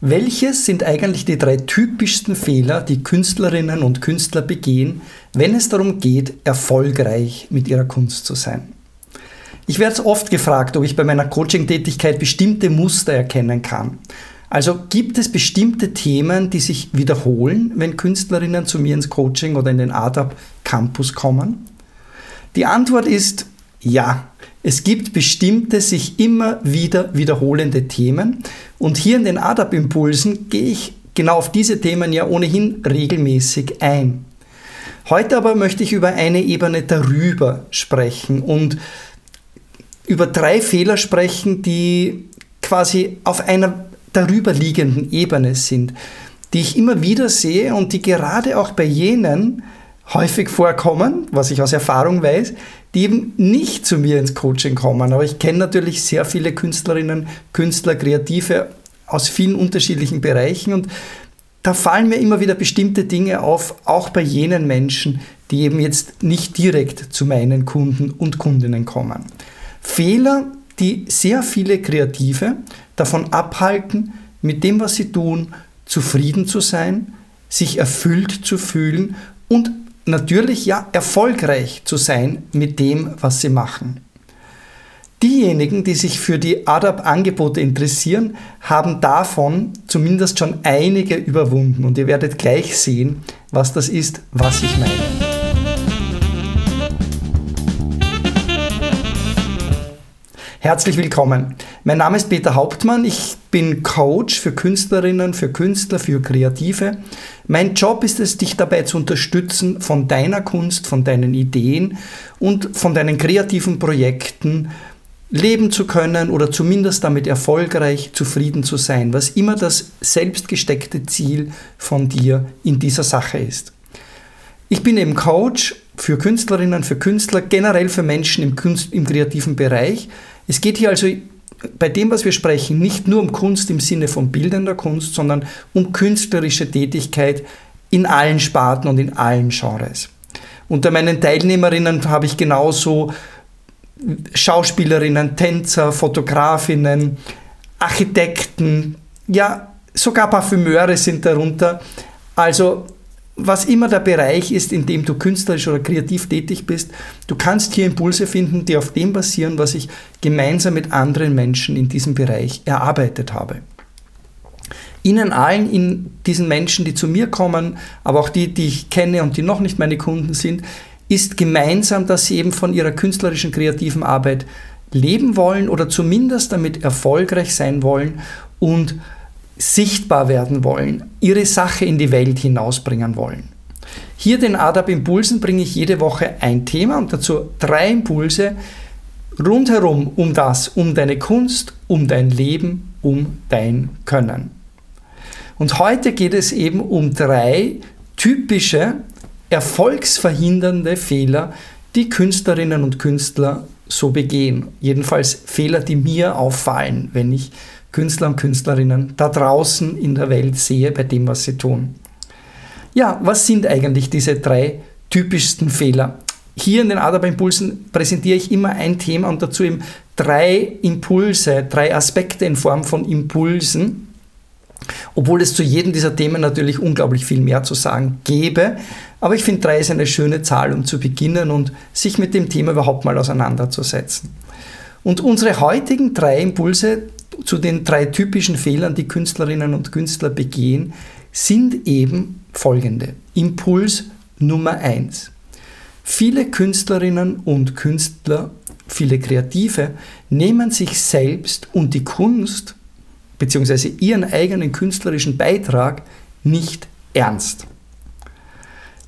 Welches sind eigentlich die drei typischsten Fehler, die Künstlerinnen und Künstler begehen, wenn es darum geht, erfolgreich mit ihrer Kunst zu sein? Ich werde oft gefragt, ob ich bei meiner Coaching-Tätigkeit bestimmte Muster erkennen kann. Also gibt es bestimmte Themen, die sich wiederholen, wenn Künstlerinnen zu mir ins Coaching oder in den ADAP Campus kommen? Die Antwort ist ja. Es gibt bestimmte sich immer wieder wiederholende Themen und hier in den ADAP-Impulsen gehe ich genau auf diese Themen ja ohnehin regelmäßig ein. Heute aber möchte ich über eine Ebene darüber sprechen und über drei Fehler sprechen, die quasi auf einer darüber liegenden Ebene sind, die ich immer wieder sehe und die gerade auch bei jenen häufig vorkommen, was ich aus Erfahrung weiß, die eben nicht zu mir ins Coaching kommen. Aber ich kenne natürlich sehr viele Künstlerinnen, Künstler, Kreative aus vielen unterschiedlichen Bereichen und da fallen mir immer wieder bestimmte Dinge auf, auch bei jenen Menschen, die eben jetzt nicht direkt zu meinen Kunden und Kundinnen kommen. Fehler, die sehr viele Kreative davon abhalten, mit dem, was sie tun, zufrieden zu sein, sich erfüllt zu fühlen und natürlich ja erfolgreich zu sein mit dem, was sie machen. Diejenigen, die sich für die ADAP-Angebote interessieren, haben davon zumindest schon einige überwunden und ihr werdet gleich sehen, was das ist, was ich meine. Herzlich willkommen. Mein Name ist Peter Hauptmann. Ich bin Coach für Künstlerinnen, für Künstler, für Kreative. Mein Job ist es, dich dabei zu unterstützen, von deiner Kunst, von deinen Ideen und von deinen kreativen Projekten leben zu können oder zumindest damit erfolgreich zufrieden zu sein, was immer das selbstgesteckte Ziel von dir in dieser Sache ist. Ich bin eben Coach für Künstlerinnen, für Künstler, generell für Menschen im, Kunst, im kreativen Bereich es geht hier also bei dem, was wir sprechen, nicht nur um Kunst im Sinne von bildender Kunst, sondern um künstlerische Tätigkeit in allen Sparten und in allen Genres. Unter meinen Teilnehmerinnen habe ich genauso Schauspielerinnen, Tänzer, Fotografinnen, Architekten, ja, sogar Parfümeure sind darunter. Also was immer der Bereich ist, in dem du künstlerisch oder kreativ tätig bist, du kannst hier Impulse finden, die auf dem basieren, was ich gemeinsam mit anderen Menschen in diesem Bereich erarbeitet habe. Ihnen allen, in diesen Menschen, die zu mir kommen, aber auch die, die ich kenne und die noch nicht meine Kunden sind, ist gemeinsam, dass sie eben von ihrer künstlerischen, kreativen Arbeit leben wollen oder zumindest damit erfolgreich sein wollen und sichtbar werden wollen, ihre Sache in die Welt hinausbringen wollen. Hier den ADAP Impulsen bringe ich jede Woche ein Thema und dazu drei Impulse rundherum um das, um deine Kunst, um dein Leben, um dein Können. Und heute geht es eben um drei typische erfolgsverhindernde Fehler, die Künstlerinnen und Künstler so begehen. Jedenfalls Fehler, die mir auffallen, wenn ich Künstler und Künstlerinnen da draußen in der Welt sehe bei dem, was sie tun. Ja, was sind eigentlich diese drei typischsten Fehler? Hier in den Adab-Impulsen präsentiere ich immer ein Thema und dazu eben drei Impulse, drei Aspekte in Form von Impulsen, obwohl es zu jedem dieser Themen natürlich unglaublich viel mehr zu sagen gäbe. Aber ich finde, drei ist eine schöne Zahl, um zu beginnen und sich mit dem Thema überhaupt mal auseinanderzusetzen. Und unsere heutigen drei Impulse zu den drei typischen Fehlern, die Künstlerinnen und Künstler begehen, sind eben folgende. Impuls Nummer eins: Viele Künstlerinnen und Künstler, viele Kreative nehmen sich selbst und die Kunst bzw. ihren eigenen künstlerischen Beitrag nicht ernst.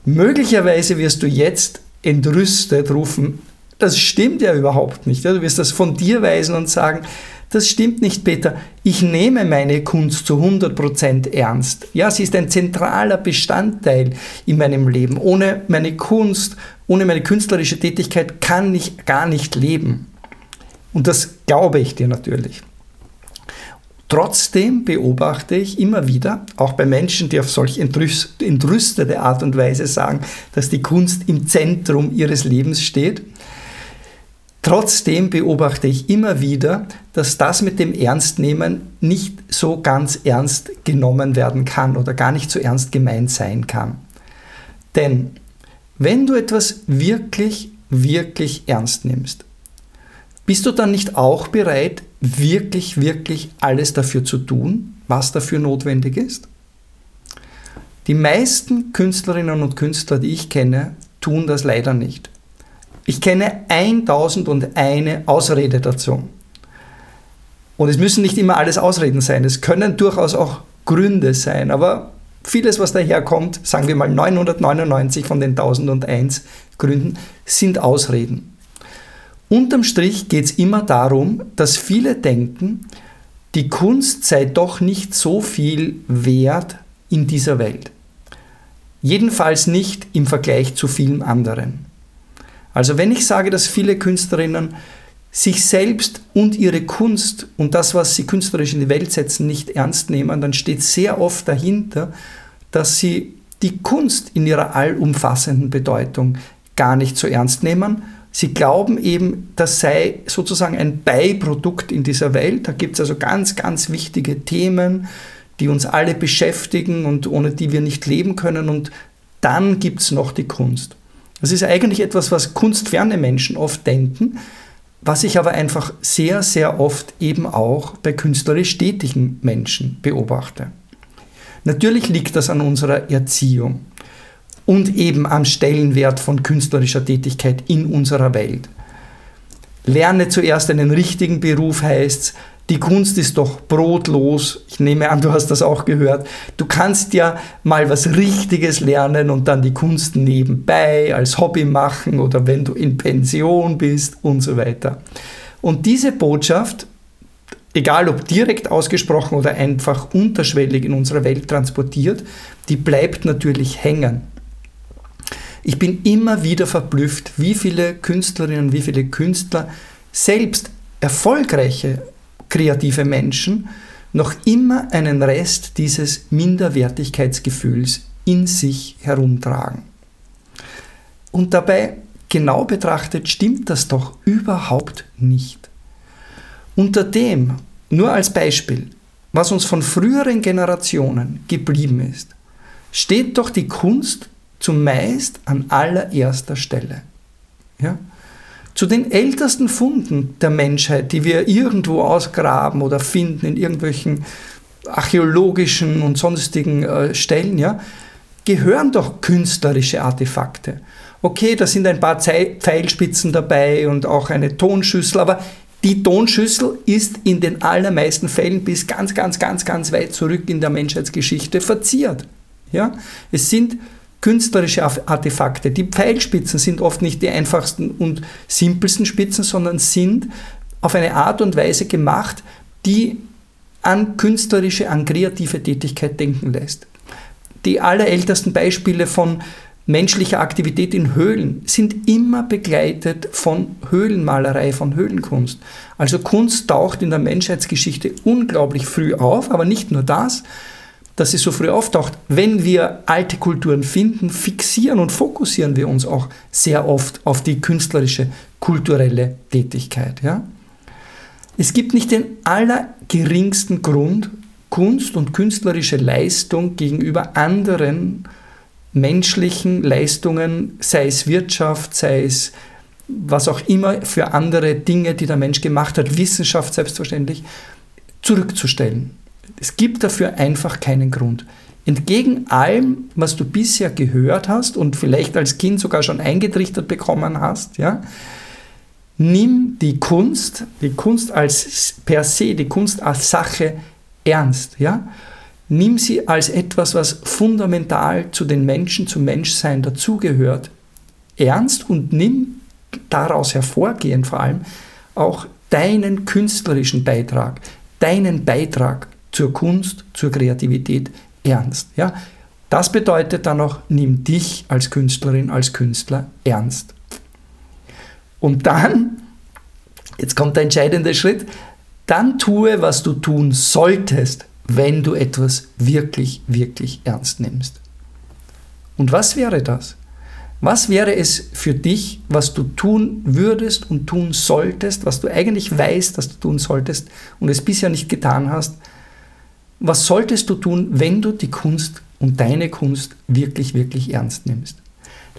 Möglicherweise wirst du jetzt entrüstet rufen, das stimmt ja überhaupt nicht. Du wirst das von dir weisen und sagen, das stimmt nicht, Peter. Ich nehme meine Kunst zu 100% ernst. Ja, sie ist ein zentraler Bestandteil in meinem Leben. Ohne meine Kunst, ohne meine künstlerische Tätigkeit kann ich gar nicht leben. Und das glaube ich dir natürlich. Trotzdem beobachte ich immer wieder, auch bei Menschen, die auf solch entrüstete Art und Weise sagen, dass die Kunst im Zentrum ihres Lebens steht, Trotzdem beobachte ich immer wieder, dass das mit dem Ernstnehmen nicht so ganz ernst genommen werden kann oder gar nicht so ernst gemeint sein kann. Denn wenn du etwas wirklich, wirklich ernst nimmst, bist du dann nicht auch bereit, wirklich, wirklich alles dafür zu tun, was dafür notwendig ist? Die meisten Künstlerinnen und Künstler, die ich kenne, tun das leider nicht. Ich kenne 1001 Ausrede dazu. Und es müssen nicht immer alles Ausreden sein, es können durchaus auch Gründe sein, aber vieles, was daherkommt, sagen wir mal 999 von den 1001 Gründen, sind Ausreden. Unterm Strich geht es immer darum, dass viele denken, die Kunst sei doch nicht so viel wert in dieser Welt. Jedenfalls nicht im Vergleich zu vielen anderen. Also wenn ich sage, dass viele Künstlerinnen sich selbst und ihre Kunst und das, was sie künstlerisch in die Welt setzen, nicht ernst nehmen, dann steht sehr oft dahinter, dass sie die Kunst in ihrer allumfassenden Bedeutung gar nicht so ernst nehmen, Sie glauben eben, das sei sozusagen ein Beiprodukt in dieser Welt. Da gibt es also ganz, ganz wichtige Themen, die uns alle beschäftigen und ohne die wir nicht leben können. Und dann gibt es noch die Kunst. Das ist eigentlich etwas, was kunstferne Menschen oft denken, was ich aber einfach sehr, sehr oft eben auch bei künstlerisch tätigen Menschen beobachte. Natürlich liegt das an unserer Erziehung und eben am Stellenwert von künstlerischer Tätigkeit in unserer Welt. Lerne zuerst einen richtigen Beruf heißt, die Kunst ist doch brotlos. Ich nehme an, du hast das auch gehört. Du kannst ja mal was Richtiges lernen und dann die Kunst nebenbei als Hobby machen oder wenn du in Pension bist und so weiter. Und diese Botschaft, egal ob direkt ausgesprochen oder einfach unterschwellig in unserer Welt transportiert, die bleibt natürlich hängen. Ich bin immer wieder verblüfft, wie viele Künstlerinnen, wie viele Künstler, selbst erfolgreiche kreative Menschen, noch immer einen Rest dieses Minderwertigkeitsgefühls in sich herumtragen. Und dabei, genau betrachtet, stimmt das doch überhaupt nicht. Unter dem, nur als Beispiel, was uns von früheren Generationen geblieben ist, steht doch die Kunst zumeist an allererster Stelle. Ja? Zu den ältesten Funden der Menschheit, die wir irgendwo ausgraben oder finden in irgendwelchen archäologischen und sonstigen äh, Stellen, ja, gehören doch künstlerische Artefakte. Okay, da sind ein paar Pfeilspitzen dabei und auch eine Tonschüssel, aber die Tonschüssel ist in den allermeisten Fällen bis ganz, ganz, ganz, ganz weit zurück in der Menschheitsgeschichte verziert. Ja? Es sind künstlerische Artefakte. Die Pfeilspitzen sind oft nicht die einfachsten und simpelsten Spitzen, sondern sind auf eine Art und Weise gemacht, die an künstlerische, an kreative Tätigkeit denken lässt. Die allerältesten Beispiele von menschlicher Aktivität in Höhlen sind immer begleitet von Höhlenmalerei, von Höhlenkunst. Also Kunst taucht in der Menschheitsgeschichte unglaublich früh auf, aber nicht nur das, dass sie so früh auftaucht. Wenn wir alte Kulturen finden, fixieren und fokussieren wir uns auch sehr oft auf die künstlerische, kulturelle Tätigkeit. Ja? Es gibt nicht den allergeringsten Grund, Kunst und künstlerische Leistung gegenüber anderen menschlichen Leistungen, sei es Wirtschaft, sei es was auch immer für andere Dinge, die der Mensch gemacht hat, Wissenschaft selbstverständlich, zurückzustellen. Es gibt dafür einfach keinen Grund. Entgegen allem, was du bisher gehört hast und vielleicht als Kind sogar schon eingetrichtert bekommen hast, ja, nimm die Kunst, die Kunst als per se, die Kunst als Sache ernst, ja. Nimm sie als etwas, was fundamental zu den Menschen, zum Menschsein dazugehört, ernst und nimm daraus hervorgehend vor allem auch deinen künstlerischen Beitrag, deinen Beitrag zur Kunst, zur Kreativität ernst. Ja? Das bedeutet dann auch, nimm dich als Künstlerin, als Künstler ernst. Und dann, jetzt kommt der entscheidende Schritt, dann tue, was du tun solltest, wenn du etwas wirklich, wirklich ernst nimmst. Und was wäre das? Was wäre es für dich, was du tun würdest und tun solltest, was du eigentlich weißt, dass du tun solltest und es bisher nicht getan hast? Was solltest du tun, wenn du die Kunst und deine Kunst wirklich, wirklich ernst nimmst?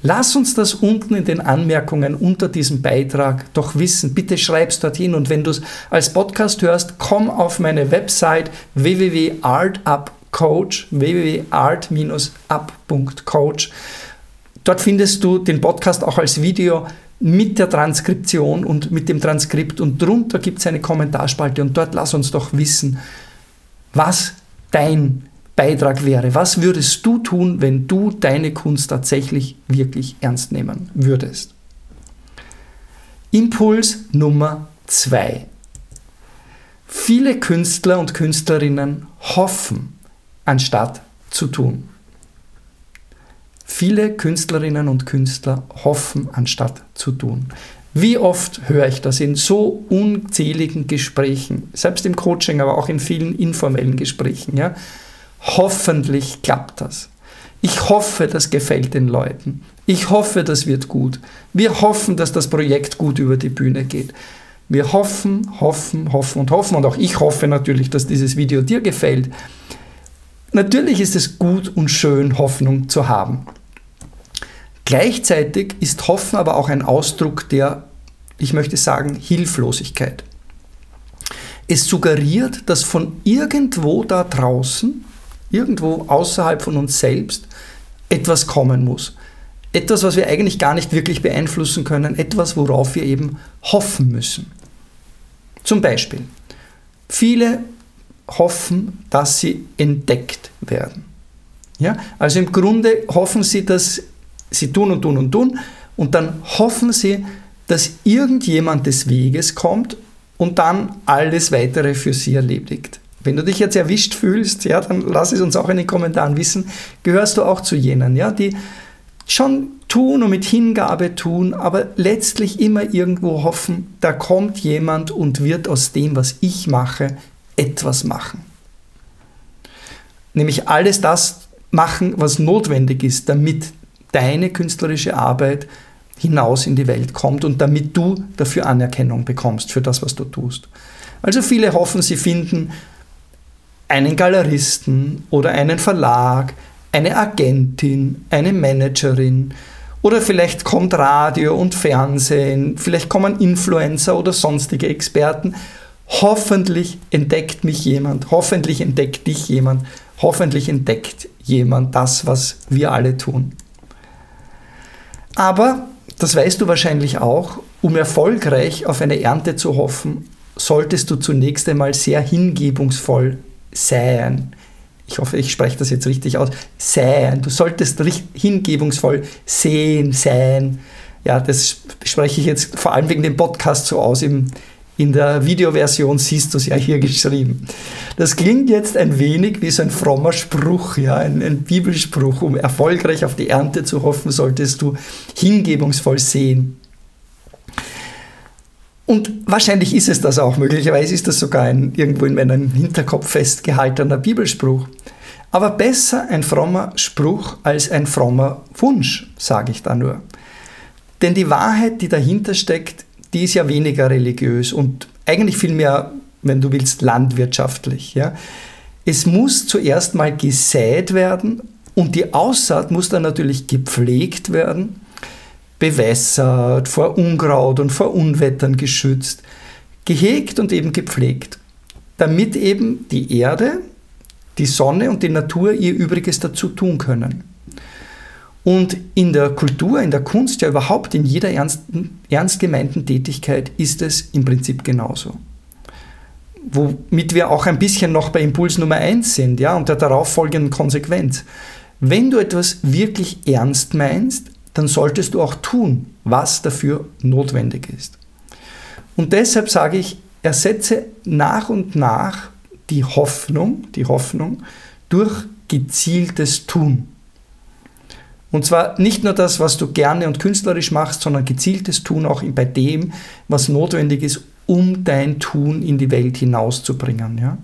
Lass uns das unten in den Anmerkungen unter diesem Beitrag doch wissen. Bitte schreib's dorthin und wenn du es als Podcast hörst, komm auf meine Website www.artupcoach www.art-up.coach Dort findest du den Podcast auch als Video mit der Transkription und mit dem Transkript und drunter gibt es eine Kommentarspalte und dort lass uns doch wissen, was dein Beitrag wäre. Was würdest du tun, wenn du deine Kunst tatsächlich wirklich ernst nehmen würdest? Impuls Nummer zwei. Viele Künstler und Künstlerinnen hoffen, anstatt zu tun. Viele Künstlerinnen und Künstler hoffen, anstatt zu tun. Wie oft höre ich das in so unzähligen Gesprächen, selbst im Coaching, aber auch in vielen informellen Gesprächen. Ja? Hoffentlich klappt das. Ich hoffe, das gefällt den Leuten. Ich hoffe, das wird gut. Wir hoffen, dass das Projekt gut über die Bühne geht. Wir hoffen, hoffen, hoffen und hoffen. Und auch ich hoffe natürlich, dass dieses Video dir gefällt. Natürlich ist es gut und schön, Hoffnung zu haben. Gleichzeitig ist Hoffen aber auch ein Ausdruck der, ich möchte sagen, Hilflosigkeit. Es suggeriert, dass von irgendwo da draußen, irgendwo außerhalb von uns selbst, etwas kommen muss. Etwas, was wir eigentlich gar nicht wirklich beeinflussen können, etwas, worauf wir eben hoffen müssen. Zum Beispiel, viele hoffen, dass sie entdeckt werden. Ja? Also im Grunde hoffen sie, dass Sie tun und tun und tun und dann hoffen sie, dass irgendjemand des Weges kommt und dann alles weitere für sie erledigt. Wenn du dich jetzt erwischt fühlst, ja, dann lass es uns auch in den Kommentaren wissen, gehörst du auch zu jenen, ja, die schon tun und mit Hingabe tun, aber letztlich immer irgendwo hoffen, da kommt jemand und wird aus dem, was ich mache, etwas machen. Nämlich alles das machen, was notwendig ist, damit deine künstlerische Arbeit hinaus in die Welt kommt und damit du dafür Anerkennung bekommst für das, was du tust. Also viele hoffen, sie finden einen Galeristen oder einen Verlag, eine Agentin, eine Managerin oder vielleicht kommt Radio und Fernsehen, vielleicht kommen Influencer oder sonstige Experten. Hoffentlich entdeckt mich jemand, hoffentlich entdeckt dich jemand, hoffentlich entdeckt jemand das, was wir alle tun. Aber, das weißt du wahrscheinlich auch, um erfolgreich auf eine Ernte zu hoffen, solltest du zunächst einmal sehr hingebungsvoll sein. Ich hoffe, ich spreche das jetzt richtig aus. Sein. Du solltest hingebungsvoll sehen, sein. Ja, das spreche ich jetzt vor allem wegen dem Podcast so aus. Im, in der Videoversion siehst du es ja hier geschrieben. Das klingt jetzt ein wenig wie so ein frommer Spruch, ja, ein, ein Bibelspruch. Um erfolgreich auf die Ernte zu hoffen, solltest du hingebungsvoll sehen. Und wahrscheinlich ist es das auch. Möglicherweise ist das sogar ein irgendwo in meinem Hinterkopf festgehaltener Bibelspruch. Aber besser ein frommer Spruch als ein frommer Wunsch, sage ich da nur. Denn die Wahrheit, die dahinter steckt, die ist ja weniger religiös und eigentlich vielmehr, wenn du willst, landwirtschaftlich. Ja. Es muss zuerst mal gesät werden und die Aussaat muss dann natürlich gepflegt werden, bewässert, vor Unkraut und vor Unwettern geschützt, gehegt und eben gepflegt, damit eben die Erde, die Sonne und die Natur ihr Übriges dazu tun können. Und in der Kultur, in der Kunst, ja überhaupt in jeder ernsten, ernst gemeinten Tätigkeit ist es im Prinzip genauso. Womit wir auch ein bisschen noch bei Impuls Nummer 1 sind, ja, und der darauffolgenden Konsequenz. Wenn du etwas wirklich ernst meinst, dann solltest du auch tun, was dafür notwendig ist. Und deshalb sage ich, ersetze nach und nach die Hoffnung, die Hoffnung durch gezieltes Tun. Und zwar nicht nur das, was du gerne und künstlerisch machst, sondern gezieltes Tun auch bei dem, was notwendig ist, um dein Tun in die Welt hinauszubringen. Ja?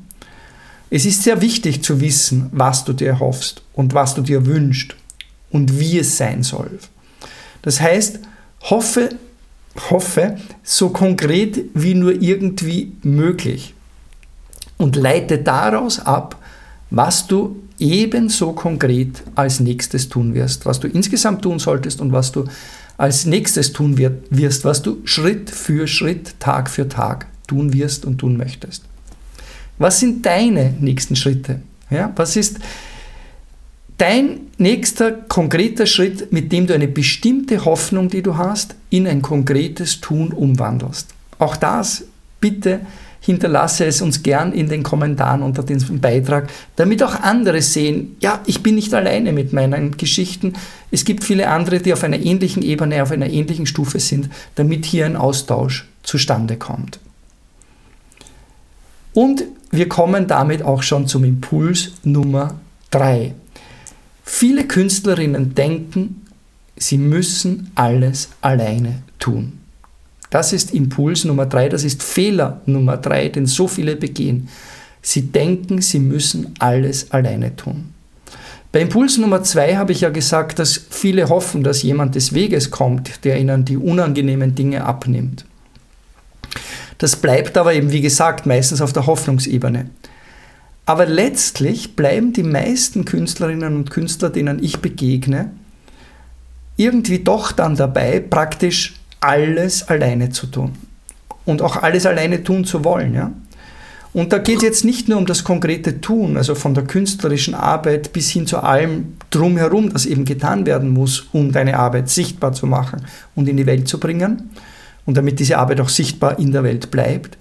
Es ist sehr wichtig zu wissen, was du dir erhoffst und was du dir wünschst und wie es sein soll. Das heißt, hoffe, hoffe so konkret wie nur irgendwie möglich und leite daraus ab, was du ebenso konkret als nächstes tun wirst, was du insgesamt tun solltest und was du als nächstes tun wirst, was du Schritt für Schritt, Tag für Tag tun wirst und tun möchtest. Was sind deine nächsten Schritte? Ja, was ist dein nächster konkreter Schritt, mit dem du eine bestimmte Hoffnung, die du hast, in ein konkretes Tun umwandelst? Auch das bitte hinterlasse es uns gern in den Kommentaren unter diesem Beitrag, damit auch andere sehen, ja, ich bin nicht alleine mit meinen Geschichten. Es gibt viele andere, die auf einer ähnlichen Ebene, auf einer ähnlichen Stufe sind, damit hier ein Austausch zustande kommt. Und wir kommen damit auch schon zum Impuls Nummer 3. Viele Künstlerinnen denken, sie müssen alles alleine tun. Das ist Impuls Nummer drei, das ist Fehler Nummer drei, den so viele begehen. Sie denken, sie müssen alles alleine tun. Bei Impuls Nummer zwei habe ich ja gesagt, dass viele hoffen, dass jemand des Weges kommt, der ihnen die unangenehmen Dinge abnimmt. Das bleibt aber eben, wie gesagt, meistens auf der Hoffnungsebene. Aber letztlich bleiben die meisten Künstlerinnen und Künstler, denen ich begegne, irgendwie doch dann dabei, praktisch alles alleine zu tun und auch alles alleine tun zu wollen. Ja? Und da geht es jetzt nicht nur um das konkrete Tun, also von der künstlerischen Arbeit bis hin zu allem drumherum, das eben getan werden muss, um deine Arbeit sichtbar zu machen und in die Welt zu bringen und damit diese Arbeit auch sichtbar in der Welt bleibt.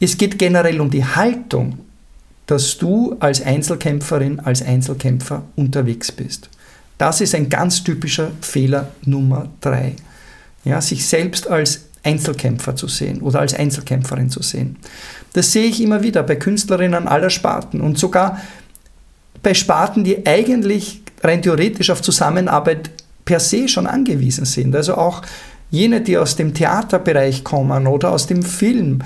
Es geht generell um die Haltung, dass du als Einzelkämpferin, als Einzelkämpfer unterwegs bist. Das ist ein ganz typischer Fehler Nummer drei ja, sich selbst als Einzelkämpfer zu sehen oder als Einzelkämpferin zu sehen. Das sehe ich immer wieder bei Künstlerinnen aller Sparten und sogar bei Sparten, die eigentlich rein theoretisch auf Zusammenarbeit per se schon angewiesen sind. Also auch jene, die aus dem Theaterbereich kommen oder aus dem Film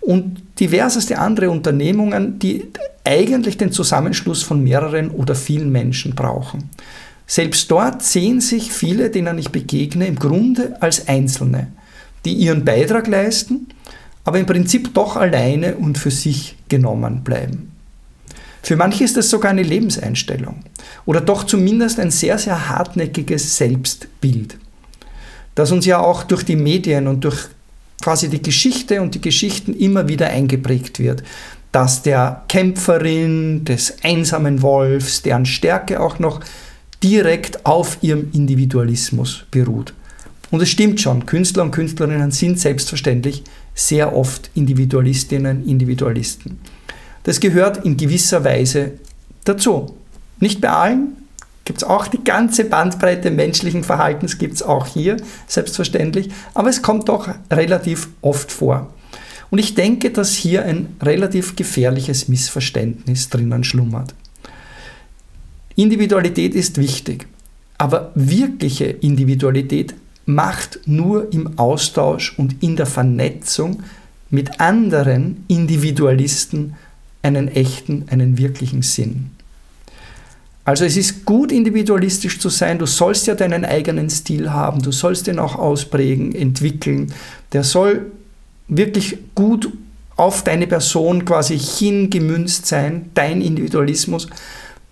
und diverseste andere Unternehmungen, die eigentlich den Zusammenschluss von mehreren oder vielen Menschen brauchen. Selbst dort sehen sich viele, denen ich begegne, im Grunde als Einzelne, die ihren Beitrag leisten, aber im Prinzip doch alleine und für sich genommen bleiben. Für manche ist das sogar eine Lebenseinstellung oder doch zumindest ein sehr, sehr hartnäckiges Selbstbild, das uns ja auch durch die Medien und durch quasi die Geschichte und die Geschichten immer wieder eingeprägt wird, dass der Kämpferin, des einsamen Wolfs, deren Stärke auch noch direkt auf ihrem Individualismus beruht. Und es stimmt schon, Künstler und Künstlerinnen sind selbstverständlich sehr oft Individualistinnen, Individualisten. Das gehört in gewisser Weise dazu. Nicht bei allen, gibt es auch die ganze Bandbreite menschlichen Verhaltens, gibt es auch hier, selbstverständlich, aber es kommt doch relativ oft vor. Und ich denke, dass hier ein relativ gefährliches Missverständnis drinnen schlummert. Individualität ist wichtig, aber wirkliche Individualität macht nur im Austausch und in der Vernetzung mit anderen Individualisten einen echten, einen wirklichen Sinn. Also es ist gut individualistisch zu sein, du sollst ja deinen eigenen Stil haben, du sollst den auch ausprägen, entwickeln, der soll wirklich gut auf deine Person quasi hingemünzt sein, dein Individualismus,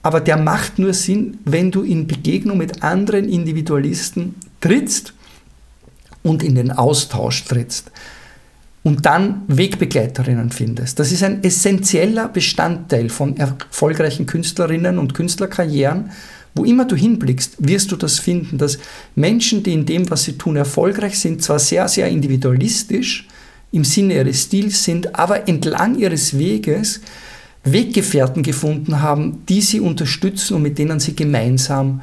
aber der macht nur Sinn, wenn du in Begegnung mit anderen Individualisten trittst und in den Austausch trittst und dann Wegbegleiterinnen findest. Das ist ein essentieller Bestandteil von erfolgreichen Künstlerinnen und Künstlerkarrieren. Wo immer du hinblickst, wirst du das finden, dass Menschen, die in dem, was sie tun, erfolgreich sind, zwar sehr, sehr individualistisch im Sinne ihres Stils sind, aber entlang ihres Weges Weggefährten gefunden haben, die sie unterstützen und mit denen sie gemeinsam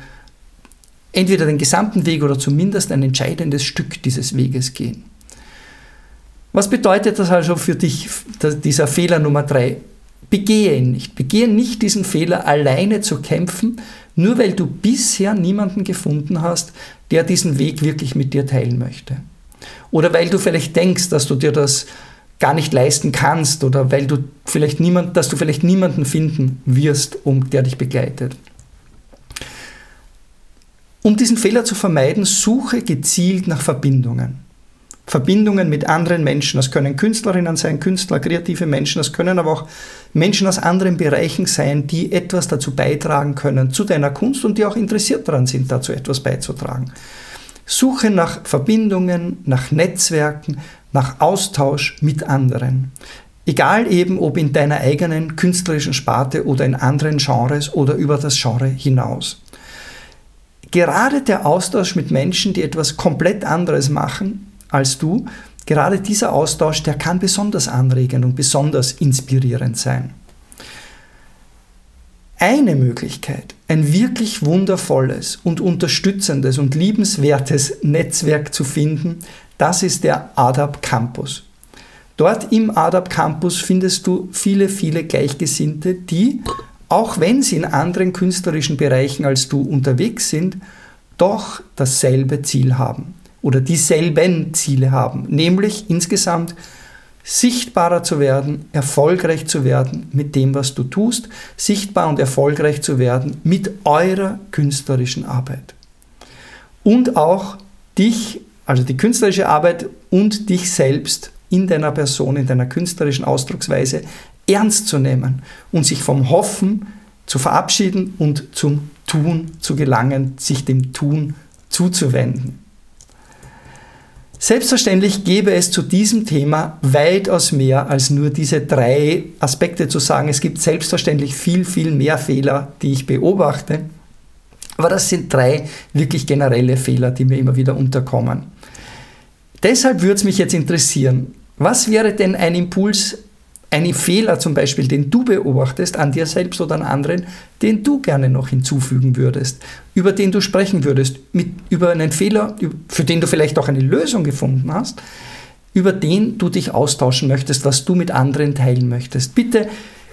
entweder den gesamten Weg oder zumindest ein entscheidendes Stück dieses Weges gehen. Was bedeutet das also für dich, dieser Fehler Nummer drei? Begehe ihn nicht. Begehe nicht diesen Fehler, alleine zu kämpfen, nur weil du bisher niemanden gefunden hast, der diesen Weg wirklich mit dir teilen möchte. Oder weil du vielleicht denkst, dass du dir das gar nicht leisten kannst oder weil du vielleicht niemand, dass du vielleicht niemanden finden wirst, um der dich begleitet. Um diesen Fehler zu vermeiden, suche gezielt nach Verbindungen. Verbindungen mit anderen Menschen. Das können Künstlerinnen sein, Künstler, kreative Menschen. Das können aber auch Menschen aus anderen Bereichen sein, die etwas dazu beitragen können, zu deiner Kunst und die auch interessiert daran sind, dazu etwas beizutragen. Suche nach Verbindungen, nach Netzwerken, nach Austausch mit anderen. Egal eben, ob in deiner eigenen künstlerischen Sparte oder in anderen Genres oder über das Genre hinaus. Gerade der Austausch mit Menschen, die etwas komplett anderes machen als du, gerade dieser Austausch, der kann besonders anregend und besonders inspirierend sein. Eine Möglichkeit, ein wirklich wundervolles und unterstützendes und liebenswertes Netzwerk zu finden, das ist der ADAP Campus. Dort im ADAP Campus findest du viele, viele Gleichgesinnte, die, auch wenn sie in anderen künstlerischen Bereichen als du unterwegs sind, doch dasselbe Ziel haben oder dieselben Ziele haben, nämlich insgesamt sichtbarer zu werden, erfolgreich zu werden mit dem, was du tust, sichtbar und erfolgreich zu werden mit eurer künstlerischen Arbeit. Und auch dich, also die künstlerische Arbeit und dich selbst in deiner Person, in deiner künstlerischen Ausdrucksweise ernst zu nehmen und sich vom Hoffen zu verabschieden und zum Tun zu gelangen, sich dem Tun zuzuwenden. Selbstverständlich gäbe es zu diesem Thema weitaus mehr als nur diese drei Aspekte zu sagen. Es gibt selbstverständlich viel, viel mehr Fehler, die ich beobachte. Aber das sind drei wirklich generelle Fehler, die mir immer wieder unterkommen. Deshalb würde es mich jetzt interessieren, was wäre denn ein Impuls, ein Fehler zum Beispiel, den du beobachtest an dir selbst oder an anderen, den du gerne noch hinzufügen würdest, über den du sprechen würdest, mit, über einen Fehler, für den du vielleicht auch eine Lösung gefunden hast, über den du dich austauschen möchtest, was du mit anderen teilen möchtest. Bitte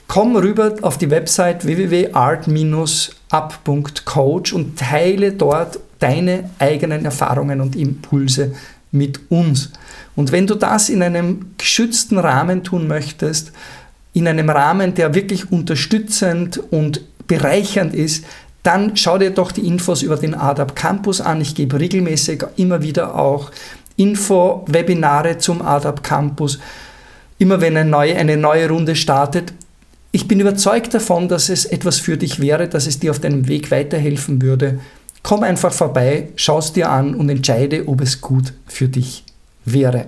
komm rüber auf die Website www.art-up.coach und teile dort deine eigenen Erfahrungen und Impulse mit uns. Und wenn du das in einem geschützten Rahmen tun möchtest, in einem Rahmen, der wirklich unterstützend und bereichernd ist, dann schau dir doch die Infos über den ADAP Campus an. Ich gebe regelmäßig immer wieder auch Info-Webinare zum ADAP Campus, immer wenn eine neue, eine neue Runde startet. Ich bin überzeugt davon, dass es etwas für dich wäre, dass es dir auf deinem Weg weiterhelfen würde. Komm einfach vorbei, schau es dir an und entscheide, ob es gut für dich wäre.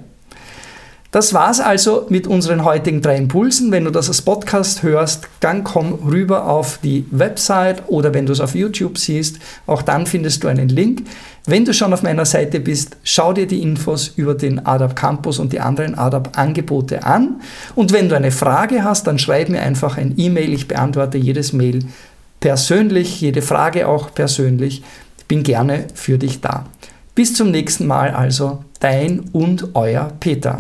Das war's also mit unseren heutigen drei Impulsen. Wenn du das als Podcast hörst, dann komm rüber auf die Website oder wenn du es auf YouTube siehst, auch dann findest du einen Link. Wenn du schon auf meiner Seite bist, schau dir die Infos über den ADAP Campus und die anderen ADAP Angebote an. Und wenn du eine Frage hast, dann schreib mir einfach ein E-Mail. Ich beantworte jedes Mail persönlich, jede Frage auch persönlich. Ich bin gerne für dich da. Bis zum nächsten Mal also, dein und euer Peter.